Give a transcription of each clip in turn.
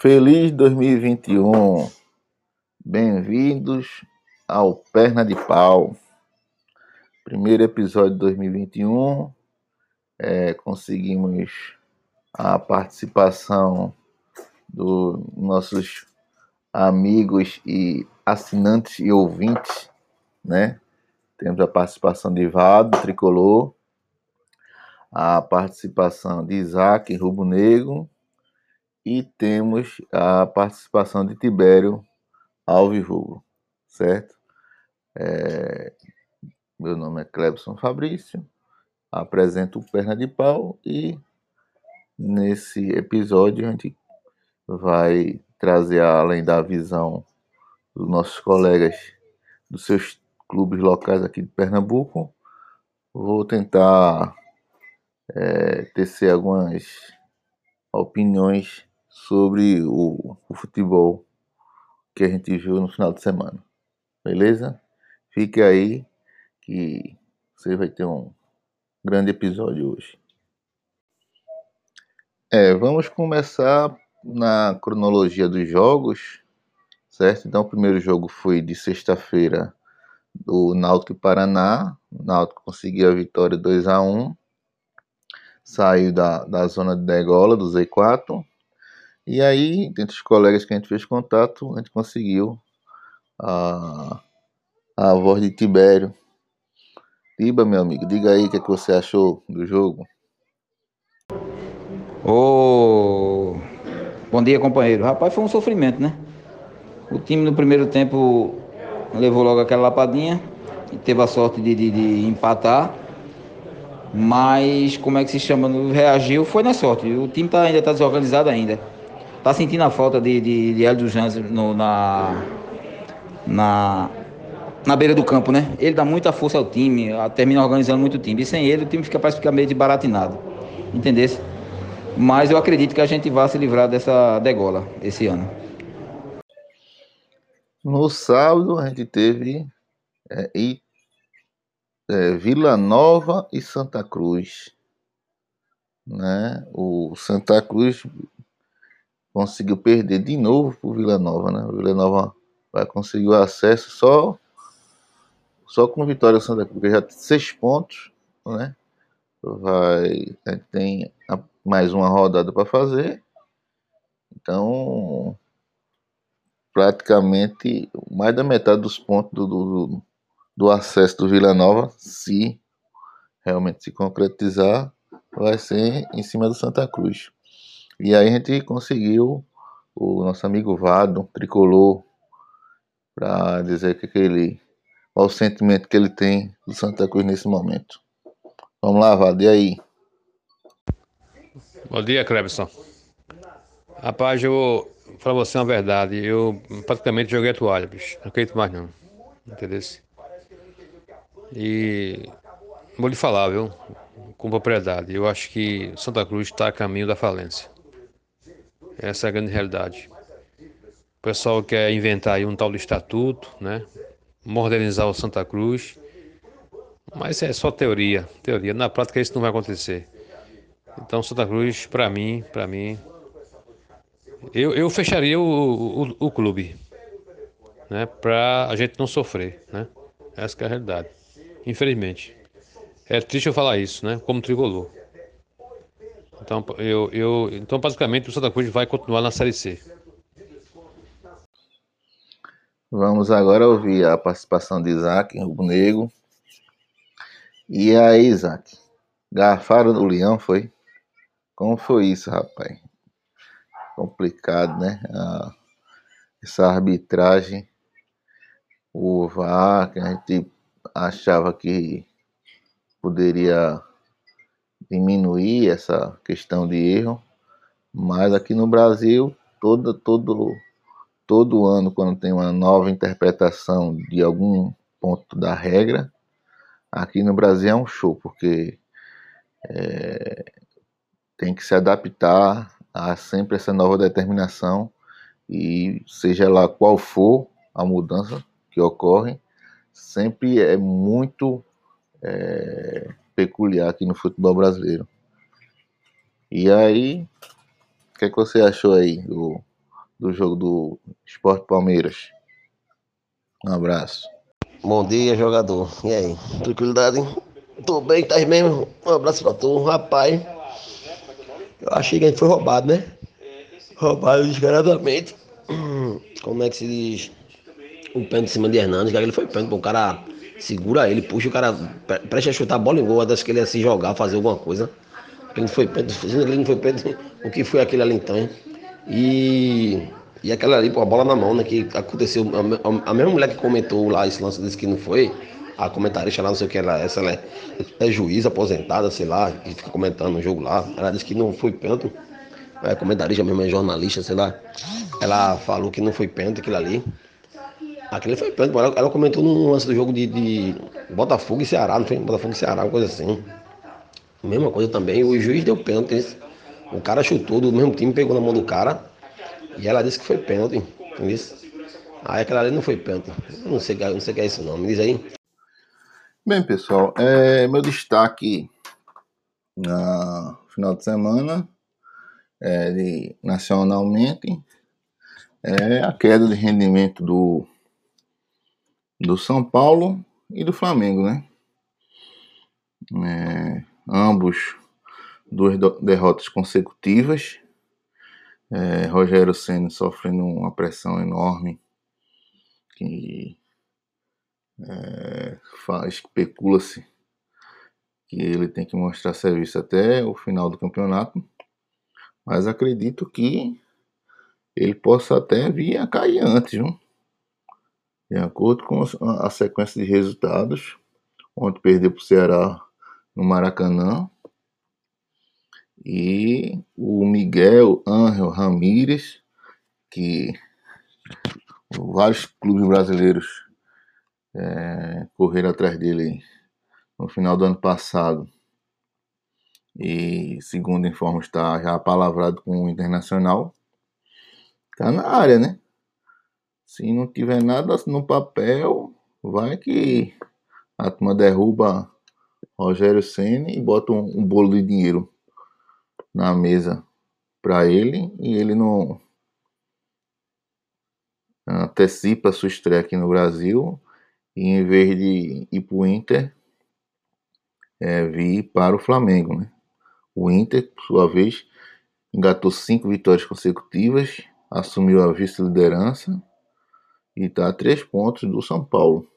Feliz 2021! Bem-vindos ao Perna de Pau. Primeiro episódio de 2021. É, conseguimos a participação dos nossos amigos e assinantes e ouvintes, né? Temos a participação de Vado, Tricolor, a participação de Isaac, Rubro Negro, e temos a participação de Tibério Alvirugo, certo? É, meu nome é Clebson Fabrício, apresento o Perna de Pau e nesse episódio a gente vai trazer além da visão dos nossos colegas dos seus clubes locais aqui de Pernambuco, vou tentar é, tecer algumas opiniões sobre o, o futebol que a gente viu no final de semana. Beleza? Fique aí que você vai ter um grande episódio hoje. É, vamos começar na cronologia dos jogos, certo? Então, o primeiro jogo foi de sexta-feira do Náutico Paraná. O Náutico conseguiu a vitória 2 a 1 saiu da, da zona de degola, do Z4, e aí, dentre os colegas que a gente fez contato, a gente conseguiu a, a voz de Tibério. Tiba, meu amigo, diga aí o que, é que você achou do jogo. Ô, bom dia, companheiro. Rapaz, foi um sofrimento, né? O time no primeiro tempo levou logo aquela lapadinha e teve a sorte de, de, de empatar. Mas, como é que se chama? Reagiu, foi na sorte. O time tá, ainda está desorganizado ainda. Tá sentindo a falta de, de, de Hélio Jansen no, na, na, na beira do campo, né? Ele dá muita força ao time, termina organizando muito o time. E sem ele, o time fica, parece ficar meio de baratinado. Entendesse? Mas eu acredito que a gente vai se livrar dessa degola esse ano. No sábado, a gente teve é, e, é, Vila Nova e Santa Cruz. Né? O Santa Cruz conseguiu perder de novo para o Vila Nova, né? O Vila Nova vai conseguir o acesso só só com vitória Santa Cruz, porque já tem seis pontos, né? Vai tem mais uma rodada para fazer. Então, praticamente mais da metade dos pontos do, do, do acesso do Vila Nova, se realmente se concretizar, vai ser em cima do Santa Cruz. E aí a gente conseguiu o nosso amigo Vado, tricolor, para dizer que aquele, qual o sentimento que ele tem do Santa Cruz nesse momento. Vamos lá, Vado, e aí? Bom dia, Clebson. Rapaz, eu vou falar você uma verdade. Eu praticamente joguei a toalha, bicho. Não acredito mais não. Entendeu? E vou lhe falar, viu? Com propriedade. Eu acho que Santa Cruz está a caminho da falência. Essa é a grande realidade. O pessoal quer inventar aí um tal de estatuto, né? Modernizar o Santa Cruz. Mas é só teoria, teoria. Na prática isso não vai acontecer. Então Santa Cruz, para mim, para mim, eu, eu fecharia o, o, o clube, né? Para a gente não sofrer, né? Essa é a realidade. Infelizmente. É triste eu falar isso, né? Como tricolor. Então, eu, eu, então, basicamente, o Santa Cruz vai continuar na Série C. Vamos agora ouvir a participação de Isaac Rubro Negro. E aí, Isaac? Garfaram do Leão, foi? Como foi isso, rapaz? Complicado, né? Ah, essa arbitragem, o VAR, que a gente achava que poderia diminuir essa questão de erro, mas aqui no Brasil, todo, todo, todo ano, quando tem uma nova interpretação de algum ponto da regra, aqui no Brasil é um show, porque é, tem que se adaptar a sempre essa nova determinação e seja lá qual for a mudança que ocorre, sempre é muito é, peculiar aqui no futebol brasileiro. E aí, o que, é que você achou aí do, do jogo do Esporte Palmeiras. Um abraço. Bom dia, jogador. E aí? Tranquilidade? Tô bem, tá aí mesmo? Um abraço pra tu, rapaz. Eu achei que a gente foi roubado, né? Roubado descaradamente. Como é que se diz? O pênalti em cima de Hernandes, que ele foi pênalti, o cara segura ele, puxa o cara, presta a chutar a bola em gol, acho que ele ia se jogar, fazer alguma coisa. Ele não foi pênalti, ele não foi pênalti, o que foi aquele ali então, hein? E, e aquela ali, pô, a bola na mão, né? Que aconteceu. A, a, mesma mulher que comentou lá esse lance disse que não foi, a comentarista lá, não sei o que, ela, essa ela é, é juiz aposentada, sei lá, que fica comentando o jogo lá. Ela disse que não foi pênalti. É comentarista mesmo, é jornalista, sei lá. Ela falou que não foi pênalti aquilo ali. Aquele foi pênalti, ela, ela comentou no lance do jogo de, de Botafogo e Ceará, não foi? Botafogo e Ceará, uma coisa assim. Mesma coisa também, o juiz deu pênalti. O cara chutou do mesmo time, pegou na mão do cara. E ela disse que foi pênalti. Entendeu? Aí aquela ali não foi pênalti. Eu não sei, não sei o que é isso não. Me diz aí. Bem, pessoal, é, meu destaque no final de semana, é, de, nacionalmente, é a queda de rendimento do, do São Paulo e do Flamengo, né? É, ambos duas derrotas consecutivas. É, Rogério Senna sofrendo uma pressão enorme que é, especula-se que ele tem que mostrar serviço até o final do campeonato, mas acredito que ele possa até vir a cair antes, viu? De acordo com a sequência de resultados. Ontem perdeu para o Ceará no Maracanã, e o Miguel Ángel Ramírez, que vários clubes brasileiros é, correram atrás dele no final do ano passado. E segundo informa está já palavrado com o Internacional. Está na área, né? Se não tiver nada no papel, vai que a turma derruba Rogério Senna e bota um, um bolo de dinheiro na mesa para ele e ele não antecipa sua estreia aqui no Brasil e em vez de ir para o Inter, é, vir para o Flamengo. Né? O Inter, por sua vez, engatou cinco vitórias consecutivas, assumiu a vice-liderança e está a três pontos do São Paulo.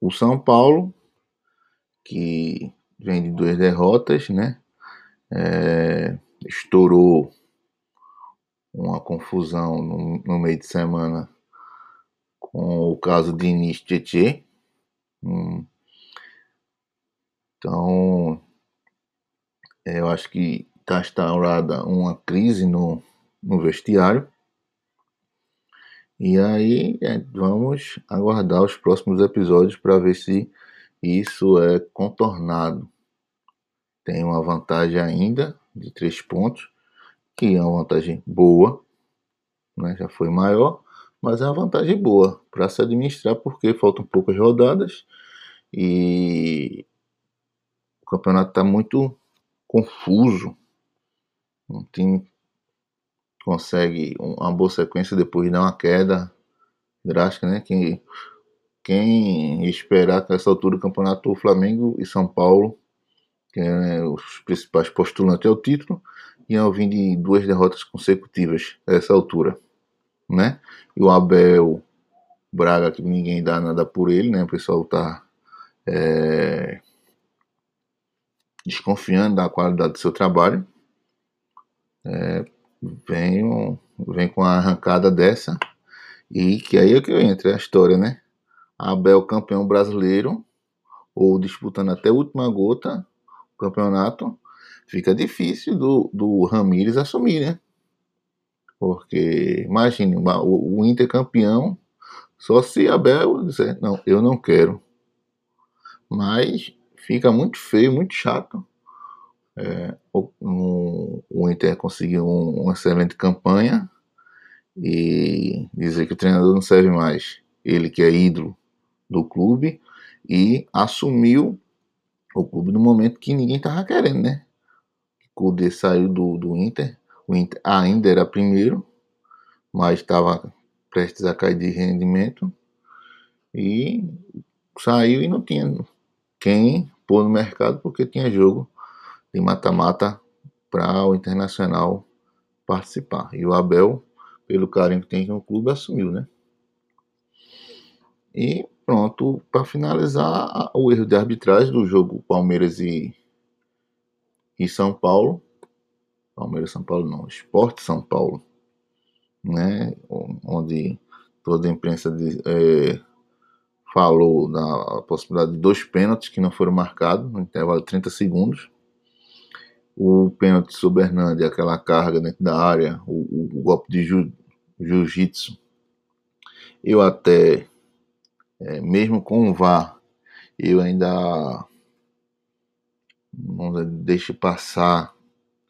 O São Paulo, que vem de duas derrotas, né? é, estourou uma confusão no, no, meio de semana com o caso de Inis Tietê. Hum. Então, é, eu acho que está instaurada uma crise no, no vestiário. E aí é, vamos aguardar os próximos episódios para ver se isso é contornado tem uma vantagem ainda de três pontos, que é uma vantagem boa, né? já foi maior, mas é uma vantagem boa para se administrar, porque faltam poucas rodadas e o campeonato está muito confuso. Um time consegue uma boa sequência depois dá uma queda drástica, né? Quem, quem esperar que nessa altura do campeonato o Flamengo e São Paulo que é os principais postulantes ao título, iam vir de duas derrotas consecutivas a essa altura, né? E o Abel Braga, que ninguém dá nada por ele, né? O pessoal tá é, desconfiando da qualidade do seu trabalho. É, vem, vem com a arrancada dessa e que aí é que entra a história, né? Abel campeão brasileiro ou disputando até a última gota campeonato, fica difícil do, do Ramires assumir, né? Porque, imagine, o, o Inter campeão, só se Abel dizer, não, eu não quero. Mas fica muito feio, muito chato. É, o, o, Inter conseguiu um, uma excelente campanha e dizer que o treinador não serve mais. Ele que é ídolo do clube e assumiu o clube no momento que ninguém tava querendo, né? O Kudê saiu do, do Inter, o Inter ainda era primeiro, mas estava prestes a cair de rendimento e saiu e não tinha quem pôr no mercado porque tinha jogo de mata-mata para o Internacional participar. E o Abel, pelo carinho que tem no clube, assumiu, né? E pronto, para finalizar, o erro de arbitragem do jogo Palmeiras e, e São Paulo. Palmeiras São Paulo não, Esporte São Paulo, né? Onde toda a imprensa de, é, falou da possibilidade de dois pênaltis que não foram marcados no intervalo de 30 segundos. O pênalti sobre Hernandes, aquela carga dentro da área, o, o, golpe de jiu-jitsu. Eu até, é, mesmo com o VAR, eu ainda não deixe passar,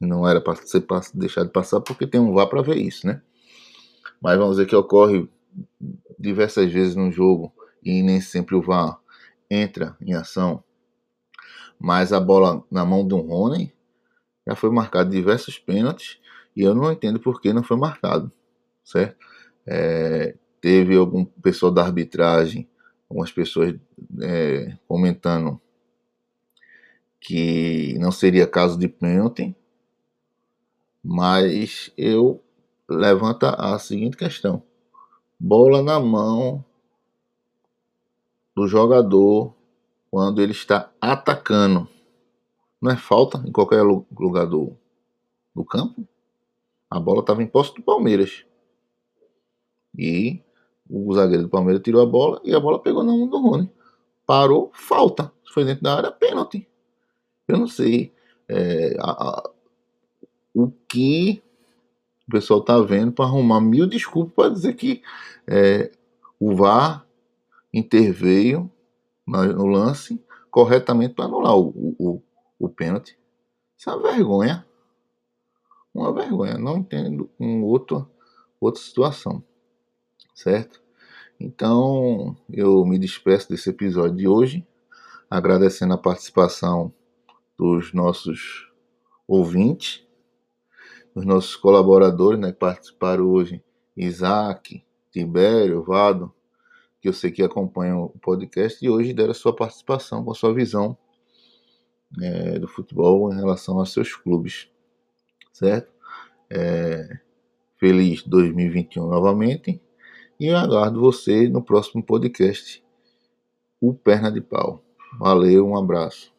não era para ser deixado de passar porque tem um VAR para ver isso, né? Mas vamos dizer que ocorre diversas vezes no jogo e nem sempre o VAR entra em ação. Mas a bola na mão do Rony já foi marcado diversos pênaltis e eu não entendo por que não foi marcado, certo? É, teve algum pessoal da arbitragem, algumas pessoas é, comentando que não seria caso de pênalti, mas eu levanto a seguinte questão: bola na mão do jogador quando ele está atacando. Não é falta em qualquer lugar do, do campo? A bola estava em posse do Palmeiras. E o zagueiro do Palmeiras tirou a bola e a bola pegou na mão do Rony. Parou, falta. Foi dentro da área, pênalti. Eu não sei é, a, a, o que o pessoal está vendo para arrumar mil desculpas para dizer que é, o VAR interveio no lance corretamente para anular o, o, o pênalti. Isso é uma vergonha. Uma vergonha. Não entendo um outro, outra situação. Certo? Então, eu me despeço desse episódio de hoje, agradecendo a participação dos nossos ouvintes, dos nossos colaboradores né, que participaram hoje, Isaac, Tibério, Vado, que eu sei que acompanham o podcast, e hoje deram a sua participação com a sua visão é, do futebol em relação aos seus clubes, certo? É, feliz 2021 novamente, e eu aguardo você no próximo podcast, o Perna de Pau. Valeu, um abraço.